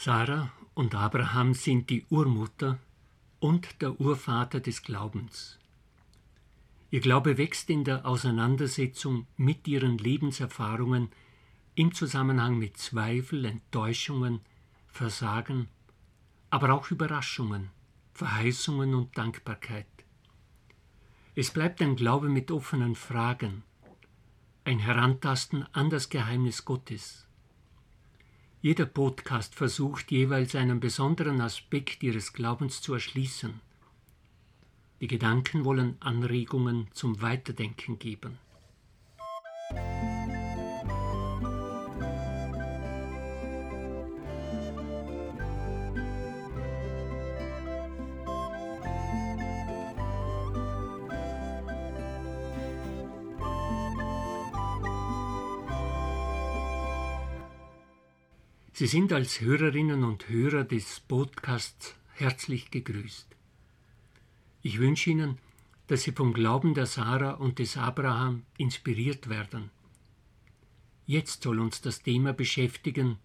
Sarah und Abraham sind die Urmutter und der Urvater des Glaubens. Ihr Glaube wächst in der Auseinandersetzung mit ihren Lebenserfahrungen im Zusammenhang mit Zweifel, Enttäuschungen, Versagen, aber auch Überraschungen, Verheißungen und Dankbarkeit. Es bleibt ein Glaube mit offenen Fragen, ein Herantasten an das Geheimnis Gottes. Jeder Podcast versucht jeweils einen besonderen Aspekt ihres Glaubens zu erschließen. Die Gedanken wollen Anregungen zum Weiterdenken geben. Sie sind als Hörerinnen und Hörer des Podcasts herzlich gegrüßt. Ich wünsche Ihnen, dass Sie vom Glauben der Sarah und des Abraham inspiriert werden. Jetzt soll uns das Thema beschäftigen.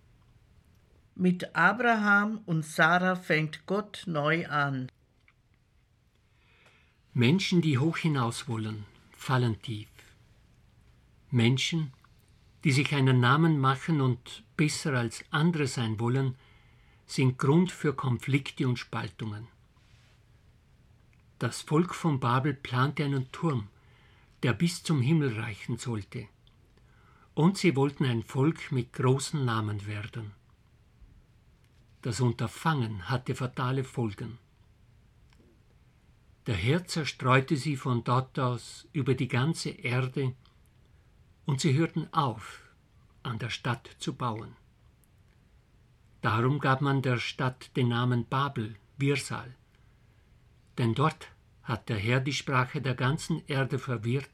Mit Abraham und Sarah fängt Gott neu an. Menschen, die hoch hinaus wollen, fallen tief. Menschen, die sich einen Namen machen und besser als andere sein wollen, sind Grund für Konflikte und Spaltungen. Das Volk von Babel plante einen Turm, der bis zum Himmel reichen sollte. Und sie wollten ein Volk mit großen Namen werden. Das Unterfangen hatte fatale Folgen. Der Herr zerstreute sie von dort aus über die ganze Erde und sie hörten auf, an der Stadt zu bauen. Darum gab man der Stadt den Namen Babel, Wirsal, denn dort hat der Herr die Sprache der ganzen Erde verwirrt,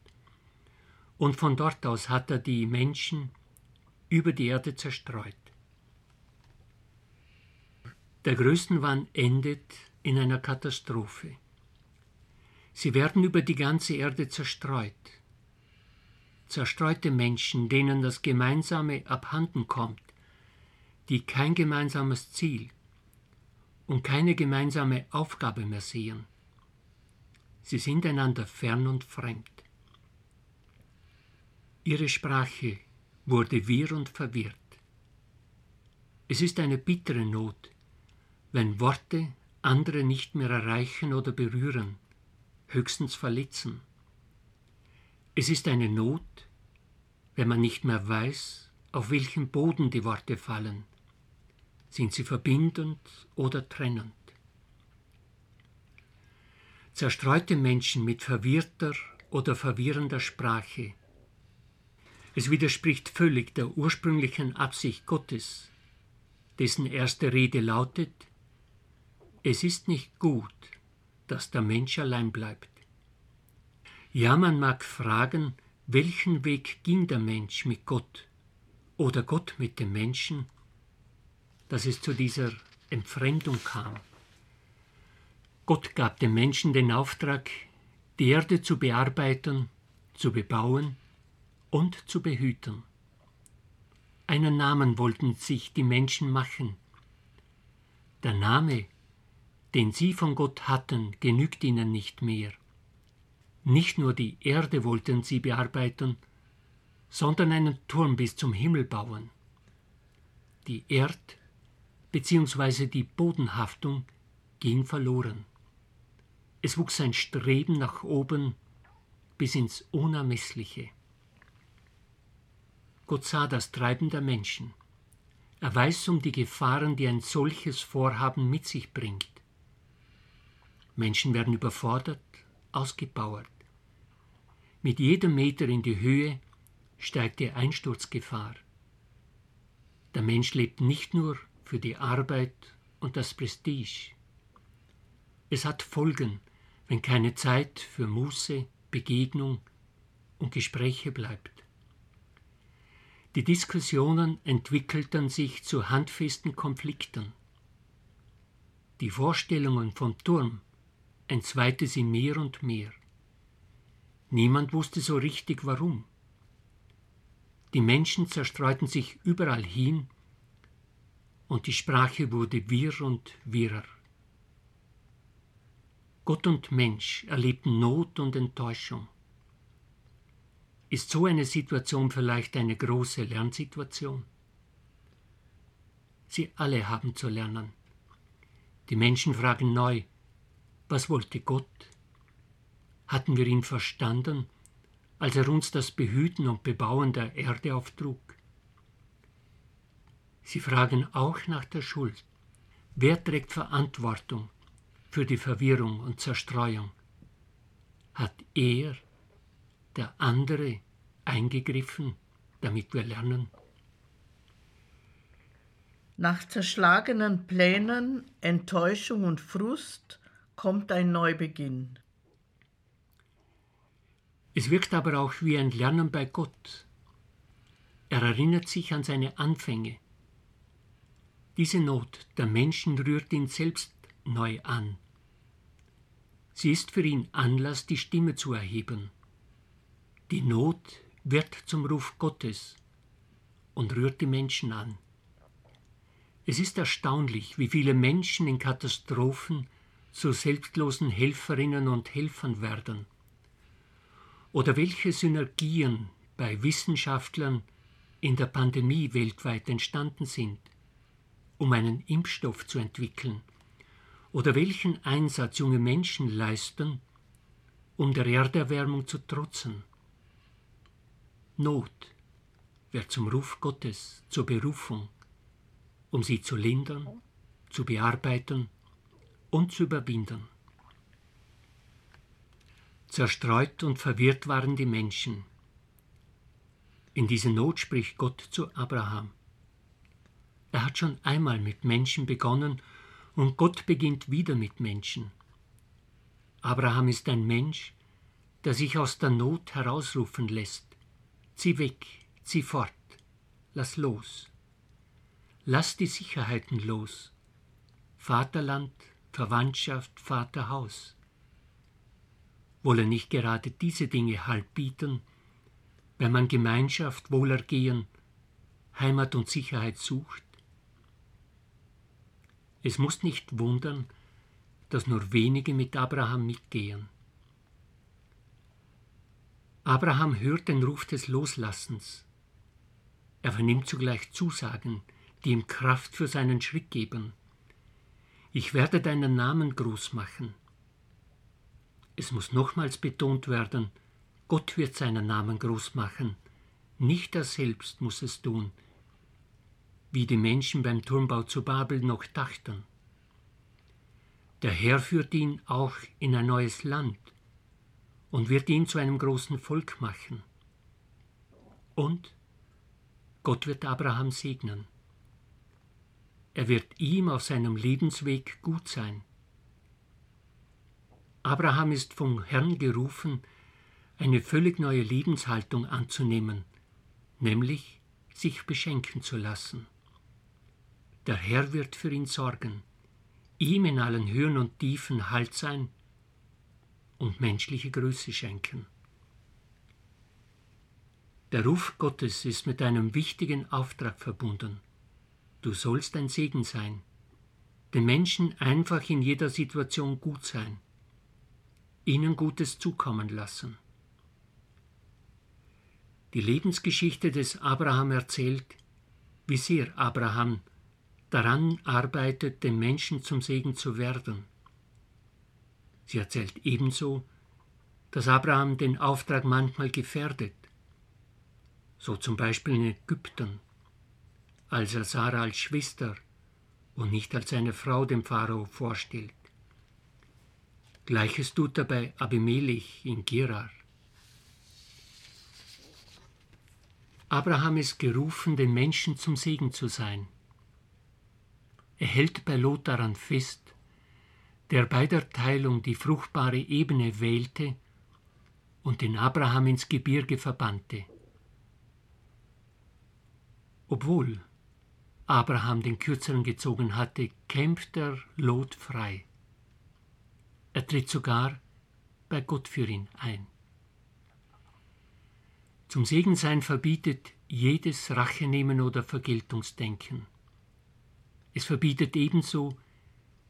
und von dort aus hat er die Menschen über die Erde zerstreut. Der Größenwahn endet in einer Katastrophe. Sie werden über die ganze Erde zerstreut, zerstreute Menschen, denen das Gemeinsame abhanden kommt, die kein gemeinsames Ziel und keine gemeinsame Aufgabe mehr sehen. Sie sind einander fern und fremd. Ihre Sprache wurde wirr und verwirrt. Es ist eine bittere Not, wenn Worte andere nicht mehr erreichen oder berühren, höchstens verletzen. Es ist eine Not, wenn man nicht mehr weiß, auf welchem Boden die Worte fallen. Sind sie verbindend oder trennend? Zerstreute Menschen mit verwirrter oder verwirrender Sprache. Es widerspricht völlig der ursprünglichen Absicht Gottes, dessen erste Rede lautet, es ist nicht gut, dass der Mensch allein bleibt. Ja, man mag fragen, welchen Weg ging der Mensch mit Gott oder Gott mit dem Menschen, dass es zu dieser Entfremdung kam. Gott gab dem Menschen den Auftrag, die Erde zu bearbeiten, zu bebauen und zu behüten. Einen Namen wollten sich die Menschen machen. Der Name, den sie von Gott hatten, genügt ihnen nicht mehr. Nicht nur die Erde wollten sie bearbeiten, sondern einen Turm bis zum Himmel bauen. Die Erd- bzw. die Bodenhaftung ging verloren. Es wuchs ein Streben nach oben bis ins Unermessliche. Gott sah das Treiben der Menschen. Er weiß um die Gefahren, die ein solches Vorhaben mit sich bringt. Menschen werden überfordert, ausgebauert. Mit jedem Meter in die Höhe steigt die Einsturzgefahr. Der Mensch lebt nicht nur für die Arbeit und das Prestige. Es hat Folgen, wenn keine Zeit für Muße, Begegnung und Gespräche bleibt. Die Diskussionen entwickelten sich zu handfesten Konflikten. Die Vorstellungen vom Turm entzweite sie mehr und mehr. Niemand wusste so richtig warum. Die Menschen zerstreuten sich überall hin, und die Sprache wurde wirr und wirrer. Gott und Mensch erlebten Not und Enttäuschung. Ist so eine Situation vielleicht eine große Lernsituation? Sie alle haben zu lernen. Die Menschen fragen neu, was wollte Gott? Hatten wir ihn verstanden, als er uns das Behüten und Bebauen der Erde auftrug? Sie fragen auch nach der Schuld. Wer trägt Verantwortung für die Verwirrung und Zerstreuung? Hat er, der andere, eingegriffen, damit wir lernen? Nach zerschlagenen Plänen, Enttäuschung und Frust kommt ein Neubeginn. Es wirkt aber auch wie ein Lernen bei Gott. Er erinnert sich an seine Anfänge. Diese Not der Menschen rührt ihn selbst neu an. Sie ist für ihn Anlass, die Stimme zu erheben. Die Not wird zum Ruf Gottes und rührt die Menschen an. Es ist erstaunlich, wie viele Menschen in Katastrophen zu selbstlosen Helferinnen und Helfern werden. Oder welche Synergien bei Wissenschaftlern in der Pandemie weltweit entstanden sind, um einen Impfstoff zu entwickeln. Oder welchen Einsatz junge Menschen leisten, um der Erderwärmung zu trotzen. Not wird zum Ruf Gottes, zur Berufung um sie zu lindern, zu bearbeiten und zu überwinden. Zerstreut und verwirrt waren die Menschen. In diese Not spricht Gott zu Abraham. Er hat schon einmal mit Menschen begonnen und Gott beginnt wieder mit Menschen. Abraham ist ein Mensch, der sich aus der Not herausrufen lässt. Zieh weg, zieh fort, lass los. Lass die Sicherheiten los. Vaterland, Verwandtschaft, Vaterhaus. Wolle nicht gerade diese Dinge Halt bieten, wenn man Gemeinschaft, Wohlergehen, Heimat und Sicherheit sucht? Es muss nicht wundern, dass nur wenige mit Abraham mitgehen. Abraham hört den Ruf des Loslassens. Er vernimmt zugleich Zusagen, die ihm Kraft für seinen Schritt geben. Ich werde deinen Namen groß machen. Es muss nochmals betont werden, Gott wird seinen Namen groß machen, nicht er selbst muss es tun, wie die Menschen beim Turmbau zu Babel noch dachten. Der Herr führt ihn auch in ein neues Land und wird ihn zu einem großen Volk machen. Und Gott wird Abraham segnen. Er wird ihm auf seinem Lebensweg gut sein. Abraham ist vom Herrn gerufen, eine völlig neue Lebenshaltung anzunehmen, nämlich sich beschenken zu lassen. Der Herr wird für ihn sorgen, ihm in allen Höhen und Tiefen Halt sein und menschliche Größe schenken. Der Ruf Gottes ist mit einem wichtigen Auftrag verbunden. Du sollst ein Segen sein, den Menschen einfach in jeder Situation gut sein, ihnen Gutes zukommen lassen. Die Lebensgeschichte des Abraham erzählt, wie sehr Abraham daran arbeitet, den Menschen zum Segen zu werden. Sie erzählt ebenso, dass Abraham den Auftrag manchmal gefährdet, so zum Beispiel in Ägypten als er Sarah als Schwester und nicht als seine Frau dem Pharao vorstellt. Gleiches tut er bei Abimelech in Gerar. Abraham ist gerufen, den Menschen zum Segen zu sein. Er hält bei Lot daran fest, der bei der Teilung die fruchtbare Ebene wählte und den Abraham ins Gebirge verbannte. Obwohl Abraham den Kürzeren gezogen hatte, kämpft er Lot frei. Er tritt sogar bei Gott für ihn ein. Zum Segensein verbietet jedes Rachenehmen oder Vergeltungsdenken. Es verbietet ebenso,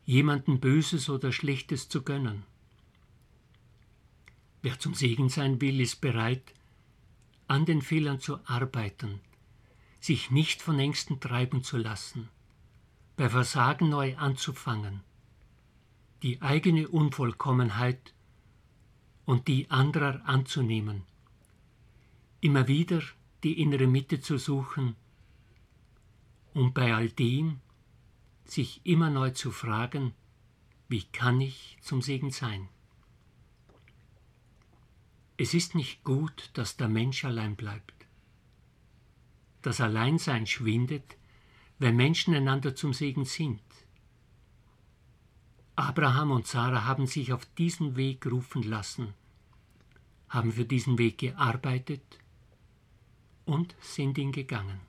jemanden Böses oder Schlechtes zu gönnen. Wer zum Segen sein will, ist bereit, an den Fehlern zu arbeiten, sich nicht von Ängsten treiben zu lassen, bei Versagen neu anzufangen, die eigene Unvollkommenheit und die anderer anzunehmen, immer wieder die innere Mitte zu suchen und bei all dem sich immer neu zu fragen, wie kann ich zum Segen sein? Es ist nicht gut, dass der Mensch allein bleibt. Das Alleinsein schwindet, wenn Menschen einander zum Segen sind. Abraham und Sarah haben sich auf diesen Weg rufen lassen, haben für diesen Weg gearbeitet und sind ihn gegangen.